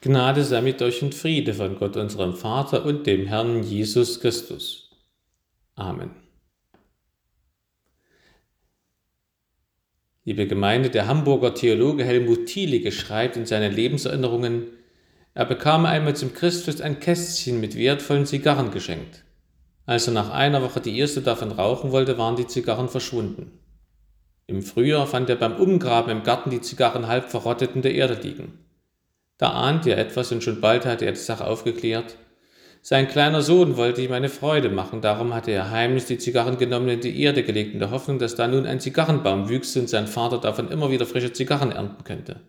Gnade sei mit euch und Friede von Gott unserem Vater und dem Herrn Jesus Christus. Amen. Liebe Gemeinde, der Hamburger Theologe Helmut Thielige schreibt in seinen Lebenserinnerungen, er bekam einmal zum Christfest ein Kästchen mit wertvollen Zigarren geschenkt. Als er nach einer Woche die erste davon rauchen wollte, waren die Zigarren verschwunden. Im Frühjahr fand er beim Umgraben im Garten die Zigarren halb verrottet in der Erde liegen. Da ahnte er etwas und schon bald hatte er die Sache aufgeklärt. Sein kleiner Sohn wollte ihm eine Freude machen, darum hatte er heimlich die Zigarren genommen und in die Erde gelegt, in der Hoffnung, dass da nun ein Zigarrenbaum wüchse und sein Vater davon immer wieder frische Zigarren ernten könnte.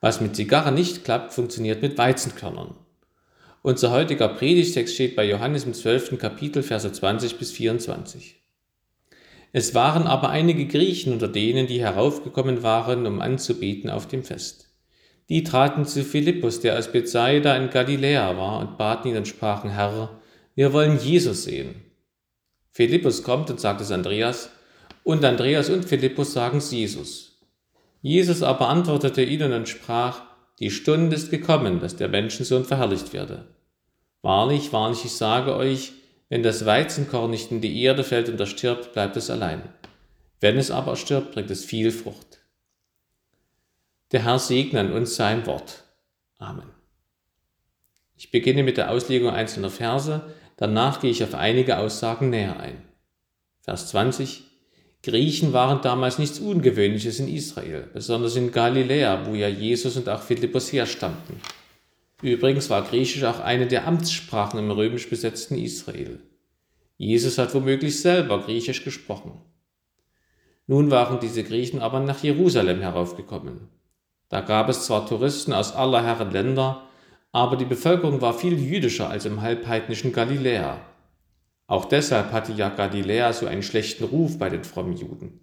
Was mit Zigarren nicht klappt, funktioniert mit Weizenkörnern. Unser heutiger Predigtext steht bei Johannes im 12. Kapitel, Verse 20 bis 24. Es waren aber einige Griechen unter denen, die heraufgekommen waren, um anzubeten auf dem Fest. Die traten zu Philippus, der aus Bethsaida in Galiläa war, und baten ihn und sprachen, Herr, wir wollen Jesus sehen. Philippus kommt und sagt es Andreas, und Andreas und Philippus sagen es Jesus. Jesus aber antwortete ihnen und sprach, die Stunde ist gekommen, dass der Menschensohn verherrlicht werde. Wahrlich, wahrlich, ich sage euch, wenn das Weizenkorn nicht in die Erde fällt und erstirbt, bleibt es allein. Wenn es aber erstirbt, bringt es viel Frucht. Der Herr segne an uns sein Wort. Amen. Ich beginne mit der Auslegung einzelner Verse, danach gehe ich auf einige Aussagen näher ein. Vers 20. Griechen waren damals nichts Ungewöhnliches in Israel, besonders in Galiläa, wo ja Jesus und auch Philippus herstammten. Übrigens war Griechisch auch eine der Amtssprachen im römisch besetzten Israel. Jesus hat womöglich selber Griechisch gesprochen. Nun waren diese Griechen aber nach Jerusalem heraufgekommen. Da gab es zwar Touristen aus aller Herren Länder, aber die Bevölkerung war viel jüdischer als im halbheidnischen Galiläa. Auch deshalb hatte ja Galiläa so einen schlechten Ruf bei den frommen Juden.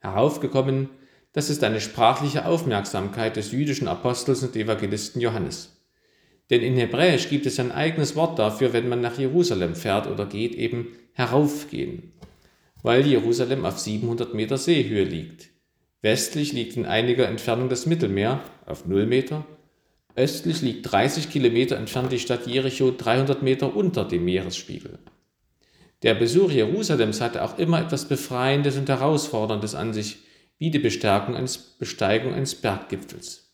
Heraufgekommen, das ist eine sprachliche Aufmerksamkeit des jüdischen Apostels und Evangelisten Johannes. Denn in Hebräisch gibt es ein eigenes Wort dafür, wenn man nach Jerusalem fährt oder geht, eben heraufgehen, weil Jerusalem auf 700 Meter Seehöhe liegt. Westlich liegt in einiger Entfernung das Mittelmeer auf 0 Meter. Östlich liegt 30 Kilometer entfernt die Stadt Jericho 300 Meter unter dem Meeresspiegel. Der Besuch Jerusalems hatte auch immer etwas Befreiendes und Herausforderndes an sich, wie die Bestärkung eines, Besteigung eines Berggipfels.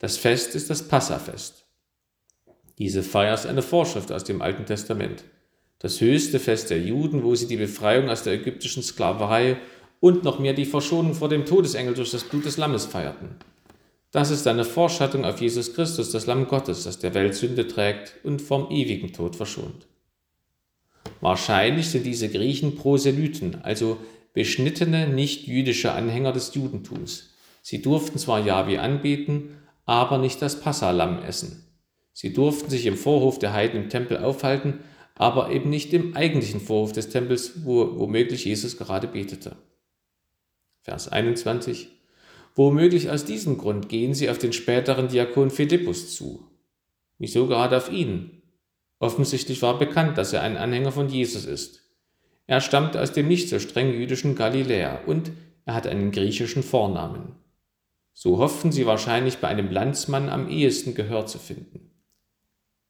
Das Fest ist das Passafest. Diese Feier ist eine Vorschrift aus dem Alten Testament. Das höchste Fest der Juden, wo sie die Befreiung aus der ägyptischen Sklaverei und noch mehr die Verschonung vor dem Todesengel durch das Blut des Lammes feierten. Das ist eine Vorschattung auf Jesus Christus, das Lamm Gottes, das der Welt Sünde trägt und vom ewigen Tod verschont. Wahrscheinlich sind diese Griechen Proselyten, also beschnittene nicht-jüdische Anhänger des Judentums. Sie durften zwar Jahwe anbeten, aber nicht das Passalamm essen. Sie durften sich im Vorhof der Heiden im Tempel aufhalten, aber eben nicht im eigentlichen Vorhof des Tempels, wo womöglich Jesus gerade betete. Vers 21. Womöglich aus diesem Grund gehen sie auf den späteren Diakon Philippus zu. Wieso gerade auf ihn? Offensichtlich war bekannt, dass er ein Anhänger von Jesus ist. Er stammt aus dem nicht so streng jüdischen Galiläa und er hat einen griechischen Vornamen. So hofften sie wahrscheinlich bei einem Landsmann am ehesten Gehör zu finden.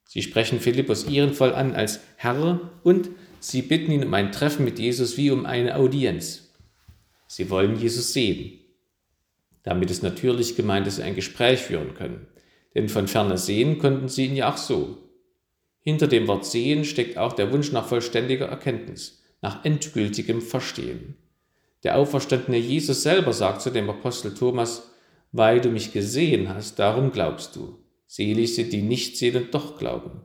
Sie sprechen Philippus ehrenvoll an als Herr und sie bitten ihn um ein Treffen mit Jesus wie um eine Audienz. Sie wollen Jesus sehen. Damit ist natürlich gemeint, dass sie ein Gespräch führen können. Denn von ferne sehen konnten sie ihn ja auch so. Hinter dem Wort sehen steckt auch der Wunsch nach vollständiger Erkenntnis, nach endgültigem Verstehen. Der auferstandene Jesus selber sagt zu dem Apostel Thomas, weil du mich gesehen hast, darum glaubst du. Selig sind die nicht sehen und doch glauben.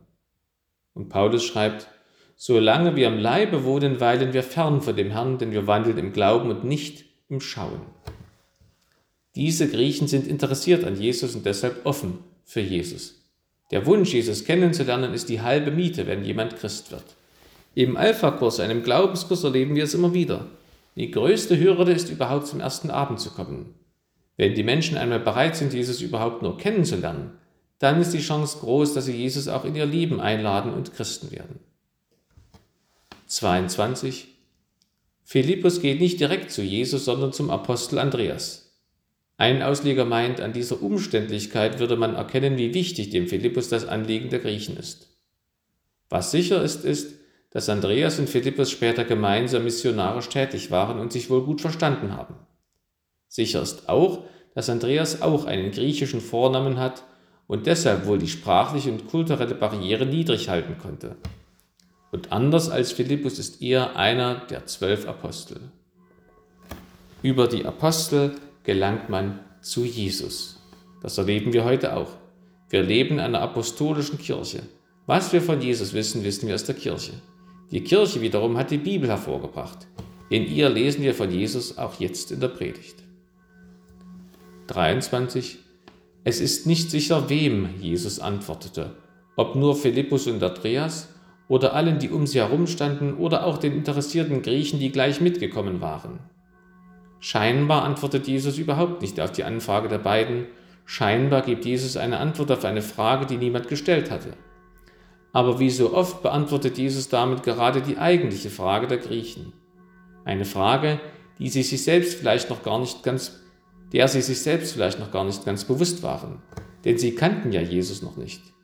Und Paulus schreibt, Solange wir im Leibe wohnen, weilen wir fern von dem Herrn, denn wir wandeln im Glauben und nicht im Schauen. Diese Griechen sind interessiert an Jesus und deshalb offen für Jesus. Der Wunsch, Jesus kennenzulernen, ist die halbe Miete, wenn jemand Christ wird. Im Alpha-Kurs, einem Glaubenskurs, erleben wir es immer wieder. Die größte Hürde ist überhaupt zum ersten Abend zu kommen. Wenn die Menschen einmal bereit sind, Jesus überhaupt nur kennenzulernen, dann ist die Chance groß, dass sie Jesus auch in ihr Leben einladen und Christen werden. 22. Philippus geht nicht direkt zu Jesus, sondern zum Apostel Andreas. Ein Ausleger meint, an dieser Umständlichkeit würde man erkennen, wie wichtig dem Philippus das Anliegen der Griechen ist. Was sicher ist, ist, dass Andreas und Philippus später gemeinsam missionarisch tätig waren und sich wohl gut verstanden haben. Sicher ist auch, dass Andreas auch einen griechischen Vornamen hat und deshalb wohl die sprachliche und kulturelle Barriere niedrig halten konnte. Und anders als Philippus ist er einer der zwölf Apostel. Über die Apostel gelangt man zu Jesus. Das erleben wir heute auch. Wir leben in einer apostolischen Kirche. Was wir von Jesus wissen, wissen wir aus der Kirche. Die Kirche wiederum hat die Bibel hervorgebracht. In ihr lesen wir von Jesus auch jetzt in der Predigt. 23. Es ist nicht sicher, wem Jesus antwortete, ob nur Philippus und Andreas oder allen, die um sie herum standen oder auch den interessierten Griechen, die gleich mitgekommen waren. Scheinbar antwortet Jesus überhaupt nicht auf die Anfrage der beiden, scheinbar gibt Jesus eine Antwort auf eine Frage, die niemand gestellt hatte. Aber wie so oft beantwortet Jesus damit gerade die eigentliche Frage der Griechen. Eine Frage, die sie sich selbst vielleicht noch gar nicht ganz, der sie sich selbst vielleicht noch gar nicht ganz bewusst waren, denn sie kannten ja Jesus noch nicht.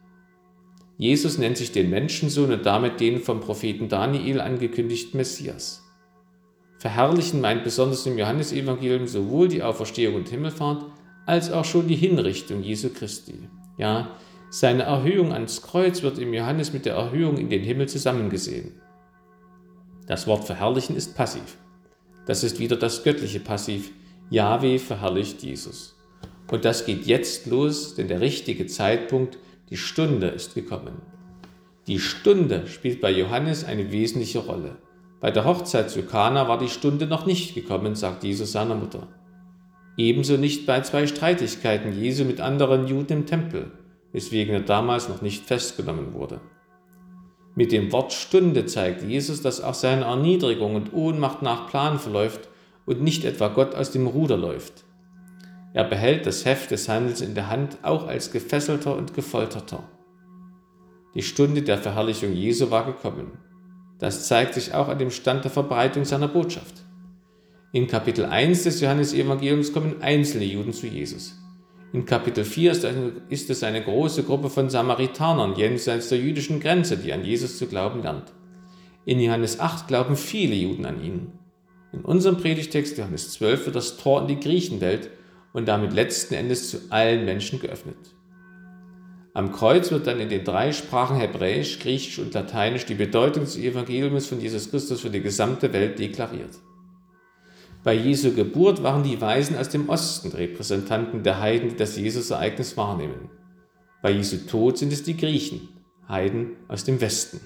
Jesus nennt sich den Menschensohn und damit den vom Propheten Daniel angekündigten Messias. Verherrlichen meint besonders im Johannesevangelium sowohl die Auferstehung und Himmelfahrt als auch schon die Hinrichtung Jesu Christi. Ja, seine Erhöhung ans Kreuz wird im Johannes mit der Erhöhung in den Himmel zusammengesehen. Das Wort verherrlichen ist passiv. Das ist wieder das göttliche Passiv. Jahwe verherrlicht Jesus. Und das geht jetzt los, denn der richtige Zeitpunkt die Stunde ist gekommen. Die Stunde spielt bei Johannes eine wesentliche Rolle. Bei der Hochzeit zu Kana war die Stunde noch nicht gekommen, sagt Jesus seiner Mutter. Ebenso nicht bei zwei Streitigkeiten Jesu mit anderen Juden im Tempel, weswegen er damals noch nicht festgenommen wurde. Mit dem Wort Stunde zeigt Jesus, dass auch seine Erniedrigung und Ohnmacht nach Plan verläuft und nicht etwa Gott aus dem Ruder läuft. Er behält das Heft des Handels in der Hand, auch als Gefesselter und Gefolterter. Die Stunde der Verherrlichung Jesu war gekommen. Das zeigt sich auch an dem Stand der Verbreitung seiner Botschaft. In Kapitel 1 des Johannesevangeliums kommen einzelne Juden zu Jesus. In Kapitel 4 ist es eine große Gruppe von Samaritanern jenseits der jüdischen Grenze, die an Jesus zu glauben lernt. In Johannes 8 glauben viele Juden an ihn. In unserem Predigtext Johannes 12 wird das Tor in die Griechenwelt und damit letzten Endes zu allen Menschen geöffnet. Am Kreuz wird dann in den drei Sprachen Hebräisch, Griechisch und Lateinisch die Bedeutung des Evangeliums von Jesus Christus für die gesamte Welt deklariert. Bei Jesu Geburt waren die Weisen aus dem Osten Repräsentanten der Heiden, die das Jesus-Ereignis wahrnehmen. Bei Jesu Tod sind es die Griechen, Heiden aus dem Westen.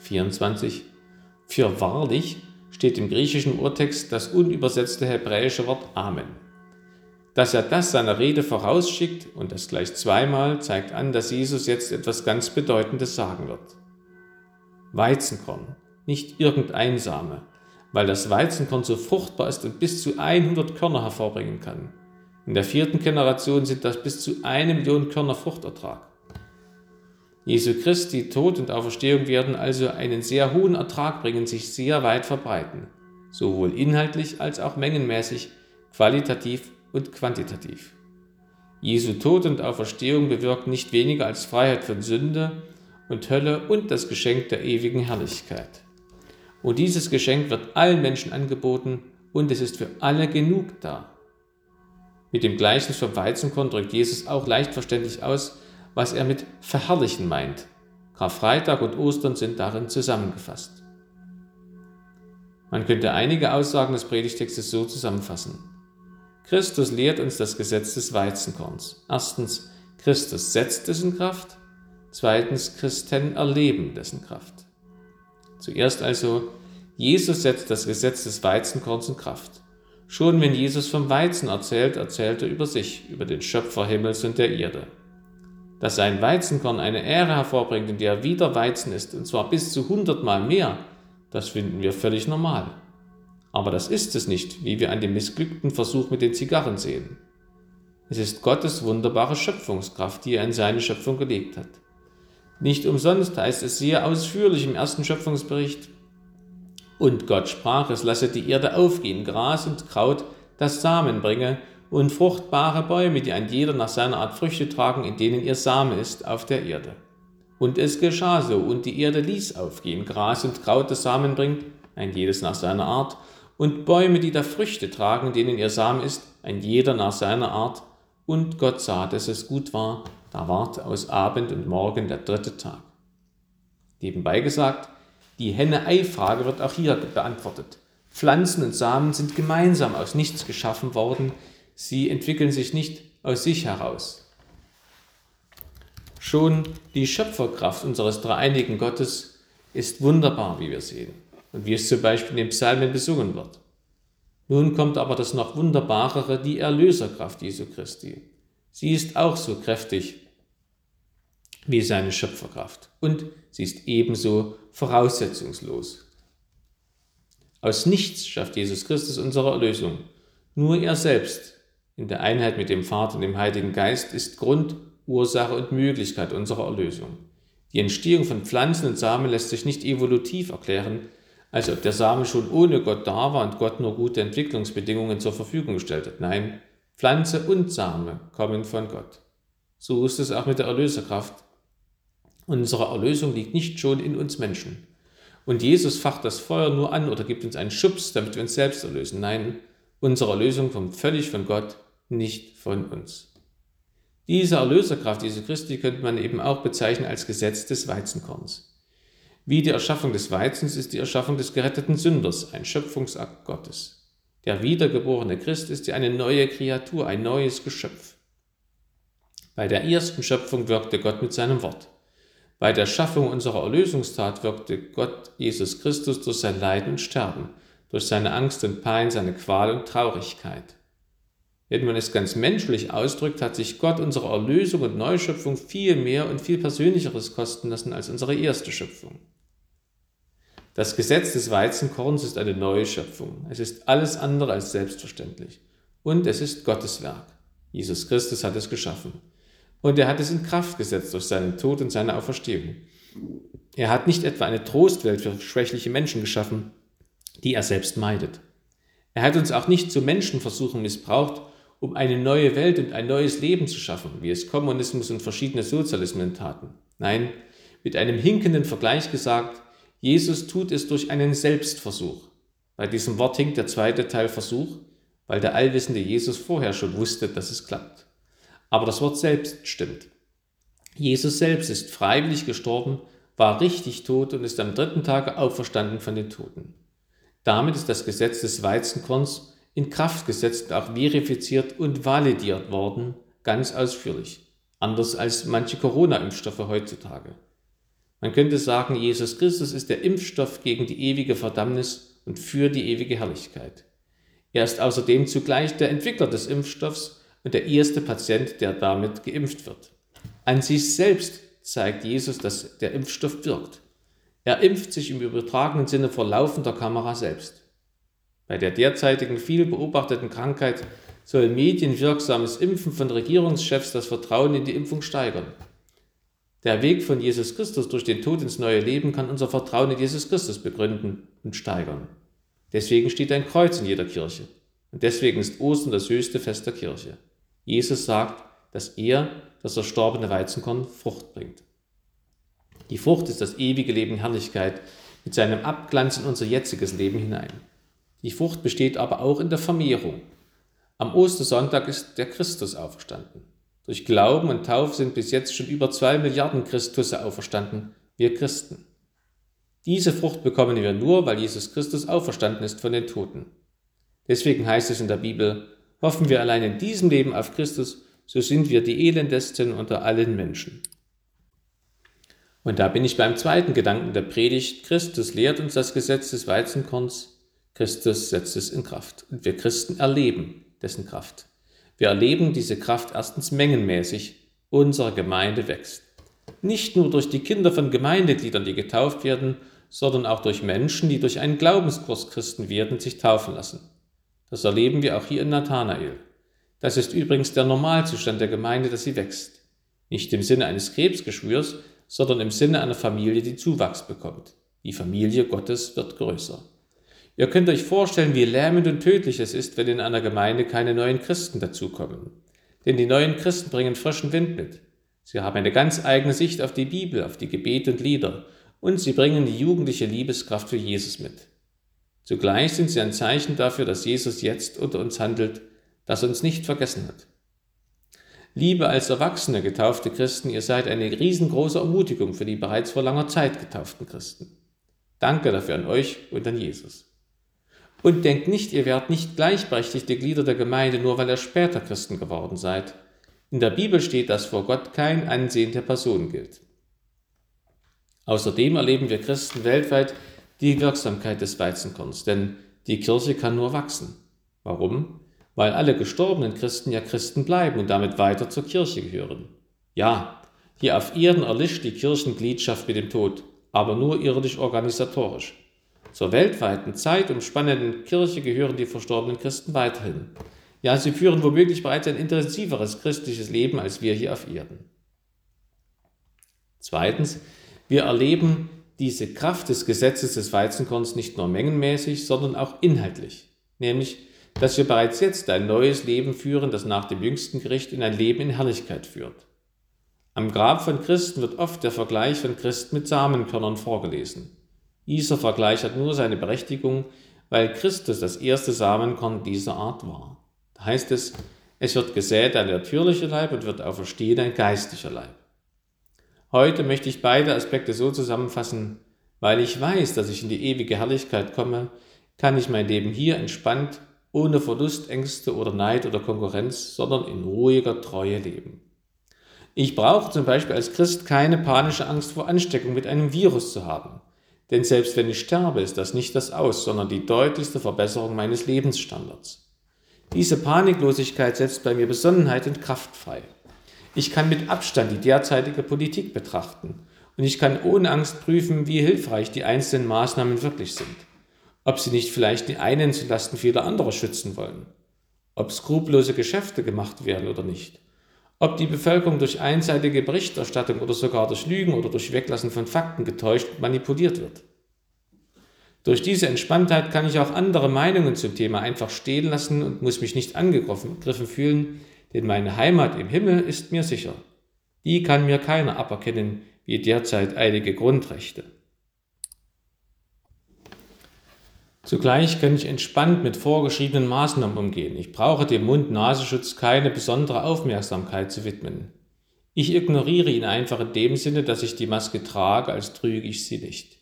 24. Für wahrlich steht im griechischen Urtext das unübersetzte hebräische Wort Amen. Dass er das seiner Rede vorausschickt und das gleich zweimal, zeigt an, dass Jesus jetzt etwas ganz Bedeutendes sagen wird. Weizenkorn, nicht irgendein Same, weil das Weizenkorn so fruchtbar ist und bis zu 100 Körner hervorbringen kann. In der vierten Generation sind das bis zu eine Million Körner Fruchtertrag. Jesu Christi Tod und Auferstehung werden also einen sehr hohen Ertrag bringen, sich sehr weit verbreiten, sowohl inhaltlich als auch mengenmäßig, qualitativ und quantitativ. Jesu Tod und Auferstehung bewirken nicht weniger als Freiheit von Sünde und Hölle und das Geschenk der ewigen Herrlichkeit. Und dieses Geschenk wird allen Menschen angeboten und es ist für alle genug da. Mit dem Gleichnis vom Weizenkorn drückt Jesus auch leicht verständlich aus, was er mit verherrlichen meint. Karfreitag und Ostern sind darin zusammengefasst. Man könnte einige Aussagen des Predigtextes so zusammenfassen. Christus lehrt uns das Gesetz des Weizenkorns. Erstens, Christus setzt es in Kraft. Zweitens, Christen erleben dessen Kraft. Zuerst also, Jesus setzt das Gesetz des Weizenkorns in Kraft. Schon wenn Jesus vom Weizen erzählt, erzählt er über sich, über den Schöpfer Himmels und der Erde dass ein Weizenkorn eine Ähre hervorbringt, in der wieder Weizen ist, und zwar bis zu hundertmal mehr, das finden wir völlig normal. Aber das ist es nicht, wie wir an dem missglückten Versuch mit den Zigarren sehen. Es ist Gottes wunderbare Schöpfungskraft, die er in seine Schöpfung gelegt hat. Nicht umsonst heißt es sehr ausführlich im ersten Schöpfungsbericht, und Gott sprach, es lasse die Erde aufgehen, Gras und Kraut, das Samen bringe und fruchtbare Bäume, die ein jeder nach seiner Art Früchte tragen, in denen ihr Same ist auf der Erde. Und es geschah so, und die Erde ließ aufgehen, Gras und Kraut, das Samen bringt, ein jedes nach seiner Art, und Bäume, die da Früchte tragen, denen ihr Samen ist, ein jeder nach seiner Art. Und Gott sah, dass es gut war, da ward aus Abend und Morgen der dritte Tag. Nebenbei gesagt, die Henne-Ei-Frage wird auch hier beantwortet. Pflanzen und Samen sind gemeinsam aus nichts geschaffen worden, sie entwickeln sich nicht aus sich heraus. Schon die Schöpferkraft unseres dreieinigen Gottes ist wunderbar, wie wir sehen und wie es zum Beispiel in den Psalmen besungen wird. Nun kommt aber das noch wunderbarere, die Erlöserkraft Jesu Christi. Sie ist auch so kräftig wie seine Schöpferkraft und sie ist ebenso voraussetzungslos. Aus nichts schafft Jesus Christus unsere Erlösung. Nur er selbst in der Einheit mit dem Vater und dem Heiligen Geist ist Grund, Ursache und Möglichkeit unserer Erlösung. Die Entstehung von Pflanzen und Samen lässt sich nicht evolutiv erklären, als ob der Same schon ohne Gott da war und Gott nur gute Entwicklungsbedingungen zur Verfügung gestellt hat. Nein, Pflanze und Same kommen von Gott. So ist es auch mit der Erlöserkraft. Unsere Erlösung liegt nicht schon in uns Menschen. Und Jesus facht das Feuer nur an oder gibt uns einen Schubs, damit wir uns selbst erlösen. Nein, unsere Erlösung kommt völlig von Gott, nicht von uns. Diese Erlöserkraft, diese Christi, könnte man eben auch bezeichnen als Gesetz des Weizenkorns. Wie die Erschaffung des Weizens ist die Erschaffung des geretteten Sünders ein Schöpfungsakt Gottes. Der wiedergeborene Christ ist ja eine neue Kreatur, ein neues Geschöpf. Bei der ersten Schöpfung wirkte Gott mit seinem Wort. Bei der Schaffung unserer Erlösungstat wirkte Gott Jesus Christus durch sein Leiden und Sterben, durch seine Angst und Pein, seine Qual und Traurigkeit. Wenn man es ganz menschlich ausdrückt, hat sich Gott unsere Erlösung und Neuschöpfung viel mehr und viel Persönlicheres kosten lassen als unsere erste Schöpfung. Das Gesetz des Weizenkorns ist eine neue Schöpfung. Es ist alles andere als selbstverständlich. Und es ist Gottes Werk. Jesus Christus hat es geschaffen. Und er hat es in Kraft gesetzt durch seinen Tod und seine Auferstehung. Er hat nicht etwa eine Trostwelt für schwächliche Menschen geschaffen, die er selbst meidet. Er hat uns auch nicht zu Menschenversuchen missbraucht, um eine neue Welt und ein neues Leben zu schaffen, wie es Kommunismus und verschiedene Sozialismen taten. Nein, mit einem hinkenden Vergleich gesagt, Jesus tut es durch einen Selbstversuch. Bei diesem Wort hinkt der zweite Teil Versuch, weil der allwissende Jesus vorher schon wusste, dass es klappt. Aber das Wort selbst stimmt. Jesus selbst ist freiwillig gestorben, war richtig tot und ist am dritten Tage auferstanden von den Toten. Damit ist das Gesetz des Weizenkorns in Kraft gesetzt, auch verifiziert und validiert worden, ganz ausführlich. Anders als manche Corona-Impfstoffe heutzutage. Man könnte sagen, Jesus Christus ist der Impfstoff gegen die ewige Verdammnis und für die ewige Herrlichkeit. Er ist außerdem zugleich der Entwickler des Impfstoffs und der erste Patient, der damit geimpft wird. An sich selbst zeigt Jesus, dass der Impfstoff wirkt. Er impft sich im übertragenen Sinne vor laufender Kamera selbst. Bei der derzeitigen viel beobachteten Krankheit soll medienwirksames Impfen von Regierungschefs das Vertrauen in die Impfung steigern. Der Weg von Jesus Christus durch den Tod ins neue Leben kann unser Vertrauen in Jesus Christus begründen und steigern. Deswegen steht ein Kreuz in jeder Kirche. Und deswegen ist Ostern das höchste Fest der Kirche. Jesus sagt, dass er, das erstorbene Weizenkorn, Frucht bringt. Die Frucht ist das ewige Leben Herrlichkeit mit seinem Abglanz in unser jetziges Leben hinein. Die Frucht besteht aber auch in der Vermehrung. Am Ostersonntag ist der Christus auferstanden. Durch Glauben und Taufe sind bis jetzt schon über zwei Milliarden Christusse auferstanden, wir Christen. Diese Frucht bekommen wir nur, weil Jesus Christus auferstanden ist von den Toten. Deswegen heißt es in der Bibel, Hoffen wir allein in diesem Leben auf Christus, so sind wir die elendesten unter allen Menschen. Und da bin ich beim zweiten Gedanken der Predigt. Christus lehrt uns das Gesetz des Weizenkorns. Christus setzt es in Kraft. Und wir Christen erleben dessen Kraft. Wir erleben diese Kraft erstens mengenmäßig. Unsere Gemeinde wächst. Nicht nur durch die Kinder von Gemeindegliedern, die getauft werden, sondern auch durch Menschen, die durch einen Glaubenskurs Christen werden, sich taufen lassen. Das erleben wir auch hier in Nathanael. Das ist übrigens der Normalzustand der Gemeinde, dass sie wächst. Nicht im Sinne eines Krebsgeschwürs, sondern im Sinne einer Familie, die Zuwachs bekommt. Die Familie Gottes wird größer. Ihr könnt euch vorstellen, wie lähmend und tödlich es ist, wenn in einer Gemeinde keine neuen Christen dazukommen. Denn die neuen Christen bringen frischen Wind mit. Sie haben eine ganz eigene Sicht auf die Bibel, auf die Gebete und Lieder und sie bringen die jugendliche Liebeskraft für Jesus mit. Zugleich sind sie ein Zeichen dafür, dass Jesus jetzt unter uns handelt, das uns nicht vergessen hat. Liebe als erwachsene getaufte Christen, ihr seid eine riesengroße Ermutigung für die bereits vor langer Zeit getauften Christen. Danke dafür an euch und an Jesus. Und denkt nicht, ihr werdet nicht gleichberechtigte Glieder der Gemeinde, nur weil ihr später Christen geworden seid. In der Bibel steht, dass vor Gott kein Ansehen der Person gilt. Außerdem erleben wir Christen weltweit die Wirksamkeit des Weizenkorns, denn die Kirche kann nur wachsen. Warum? Weil alle gestorbenen Christen ja Christen bleiben und damit weiter zur Kirche gehören. Ja, hier auf Erden erlischt die Kirchengliedschaft mit dem Tod, aber nur irdisch organisatorisch. Zur weltweiten, zeitumspannenden Kirche gehören die verstorbenen Christen weiterhin. Ja, sie führen womöglich bereits ein intensiveres christliches Leben als wir hier auf Erden. Zweitens, wir erleben diese Kraft des Gesetzes des Weizenkorns nicht nur mengenmäßig, sondern auch inhaltlich, nämlich, dass wir bereits jetzt ein neues Leben führen, das nach dem jüngsten Gericht in ein Leben in Herrlichkeit führt. Am Grab von Christen wird oft der Vergleich von Christen mit Samenkörnern vorgelesen. Dieser Vergleich hat nur seine Berechtigung, weil Christus das erste Samenkorn dieser Art war. Da heißt es, es wird gesät ein natürlicher Leib und wird auferstehen ein geistlicher Leib. Heute möchte ich beide Aspekte so zusammenfassen, weil ich weiß, dass ich in die ewige Herrlichkeit komme, kann ich mein Leben hier entspannt, ohne Verlustängste oder Neid oder Konkurrenz, sondern in ruhiger Treue leben. Ich brauche zum Beispiel als Christ keine panische Angst vor Ansteckung mit einem Virus zu haben. Denn selbst wenn ich sterbe, ist das nicht das Aus, sondern die deutlichste Verbesserung meines Lebensstandards. Diese Paniklosigkeit setzt bei mir Besonnenheit und Kraft frei. Ich kann mit Abstand die derzeitige Politik betrachten und ich kann ohne Angst prüfen, wie hilfreich die einzelnen Maßnahmen wirklich sind. Ob sie nicht vielleicht die einen zulasten vieler anderer schützen wollen. Ob skrupellose Geschäfte gemacht werden oder nicht. Ob die Bevölkerung durch einseitige Berichterstattung oder sogar durch Lügen oder durch Weglassen von Fakten getäuscht und manipuliert wird. Durch diese Entspanntheit kann ich auch andere Meinungen zum Thema einfach stehen lassen und muss mich nicht angegriffen fühlen, denn meine Heimat im Himmel ist mir sicher. Die kann mir keiner aberkennen, wie derzeit einige Grundrechte. Zugleich kann ich entspannt mit vorgeschriebenen Maßnahmen umgehen. Ich brauche dem Mund-Nasenschutz keine besondere Aufmerksamkeit zu widmen. Ich ignoriere ihn einfach in dem Sinne, dass ich die Maske trage, als trüge ich sie nicht.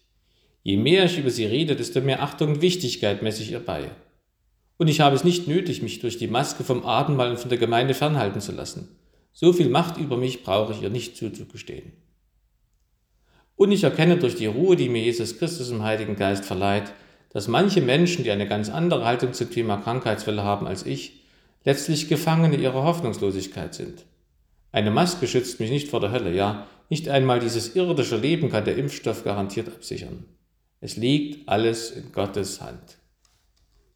Je mehr ich über sie rede, desto mehr Achtung und Wichtigkeit messe ich ihr bei. Und ich habe es nicht nötig, mich durch die Maske vom Abendmahl und von der Gemeinde fernhalten zu lassen. So viel Macht über mich brauche ich ihr nicht zuzugestehen. Und ich erkenne durch die Ruhe, die mir Jesus Christus im Heiligen Geist verleiht, dass manche Menschen, die eine ganz andere Haltung zum Thema Krankheitsfälle haben als ich, letztlich Gefangene ihrer Hoffnungslosigkeit sind. Eine Maske schützt mich nicht vor der Hölle, ja, nicht einmal dieses irdische Leben kann der Impfstoff garantiert absichern. Es liegt alles in Gottes Hand.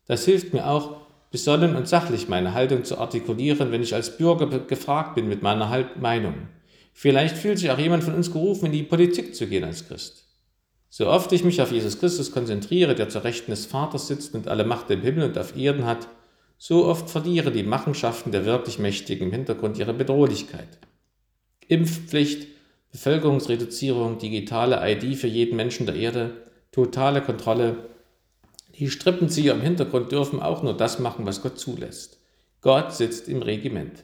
Das hilft mir auch, besonnen und sachlich meine Haltung zu artikulieren, wenn ich als Bürger gefragt bin mit meiner Meinung. Vielleicht fühlt sich auch jemand von uns gerufen, in die Politik zu gehen als Christ. So oft ich mich auf Jesus Christus konzentriere, der zur Rechten des Vaters sitzt und alle Macht im Himmel und auf Erden hat, so oft verlieren die Machenschaften der wirklich Mächtigen im Hintergrund ihre Bedrohlichkeit. Impfpflicht, Bevölkerungsreduzierung, digitale ID für jeden Menschen der Erde, totale Kontrolle. Die Strippenzieher im Hintergrund dürfen auch nur das machen, was Gott zulässt. Gott sitzt im Regiment.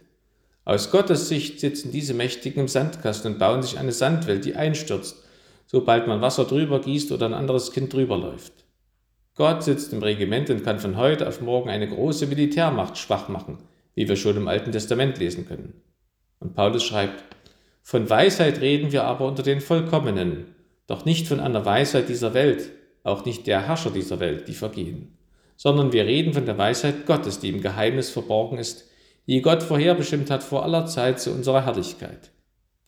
Aus Gottes Sicht sitzen diese Mächtigen im Sandkasten und bauen sich eine Sandwelt, die einstürzt, sobald man Wasser drüber gießt oder ein anderes Kind drüber läuft. Gott sitzt im Regiment und kann von heute auf morgen eine große Militärmacht schwach machen, wie wir schon im Alten Testament lesen können. Und Paulus schreibt, von Weisheit reden wir aber unter den Vollkommenen, doch nicht von einer Weisheit dieser Welt, auch nicht der Herrscher dieser Welt, die vergehen, sondern wir reden von der Weisheit Gottes, die im Geheimnis verborgen ist, die Gott vorherbestimmt hat vor aller Zeit zu unserer Herrlichkeit,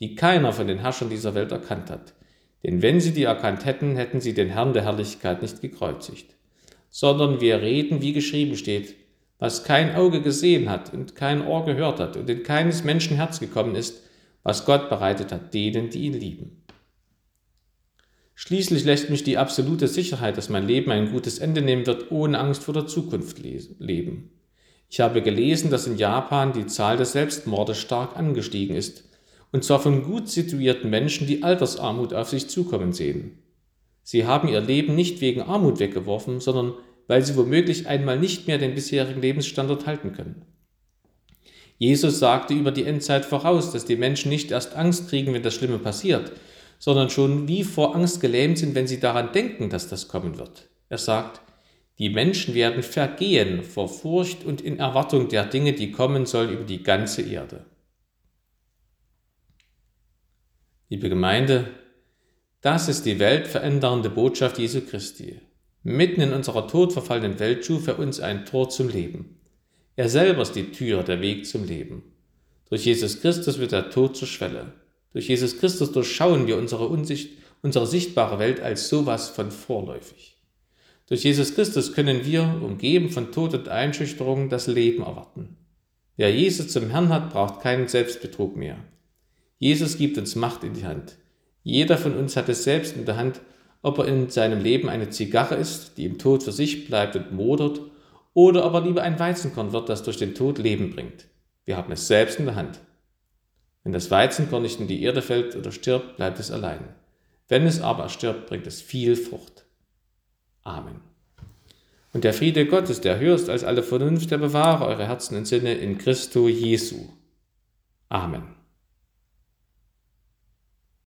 die keiner von den Herrschern dieser Welt erkannt hat. Denn wenn sie die erkannt hätten, hätten sie den Herrn der Herrlichkeit nicht gekreuzigt. Sondern wir reden, wie geschrieben steht, was kein Auge gesehen hat und kein Ohr gehört hat und in keines Menschen Herz gekommen ist, was Gott bereitet hat denen, die ihn lieben. Schließlich lässt mich die absolute Sicherheit, dass mein Leben ein gutes Ende nehmen wird, ohne Angst vor der Zukunft leben. Ich habe gelesen, dass in Japan die Zahl der Selbstmorde stark angestiegen ist, und zwar von gut situierten Menschen, die Altersarmut auf sich zukommen sehen. Sie haben ihr Leben nicht wegen Armut weggeworfen, sondern weil sie womöglich einmal nicht mehr den bisherigen Lebensstandard halten können. Jesus sagte über die Endzeit voraus, dass die Menschen nicht erst Angst kriegen, wenn das Schlimme passiert, sondern schon wie vor Angst gelähmt sind, wenn sie daran denken, dass das kommen wird. Er sagt, die Menschen werden vergehen vor Furcht und in Erwartung der Dinge, die kommen sollen über die ganze Erde. Liebe Gemeinde, das ist die weltverändernde Botschaft Jesu Christi. Mitten in unserer todverfallenen Welt schuf er uns ein Tor zum Leben. Er selber ist die Tür, der Weg zum Leben. Durch Jesus Christus wird der Tod zur Schwelle. Durch Jesus Christus durchschauen wir unsere, Unsicht, unsere sichtbare Welt als sowas von vorläufig. Durch Jesus Christus können wir, umgeben von Tod und Einschüchterung, das Leben erwarten. Wer Jesus zum Herrn hat, braucht keinen Selbstbetrug mehr. Jesus gibt uns Macht in die Hand. Jeder von uns hat es selbst in der Hand, ob er in seinem Leben eine Zigarre ist, die im Tod für sich bleibt und modert, oder ob er lieber ein Weizenkorn wird, das durch den Tod Leben bringt. Wir haben es selbst in der Hand. Wenn das Weizenkorn nicht in die Erde fällt oder stirbt, bleibt es allein. Wenn es aber stirbt, bringt es viel Frucht. Amen. Und der Friede Gottes, der höher ist als alle Vernunft, der bewahre eure Herzen und Sinne in Christo Jesu. Amen.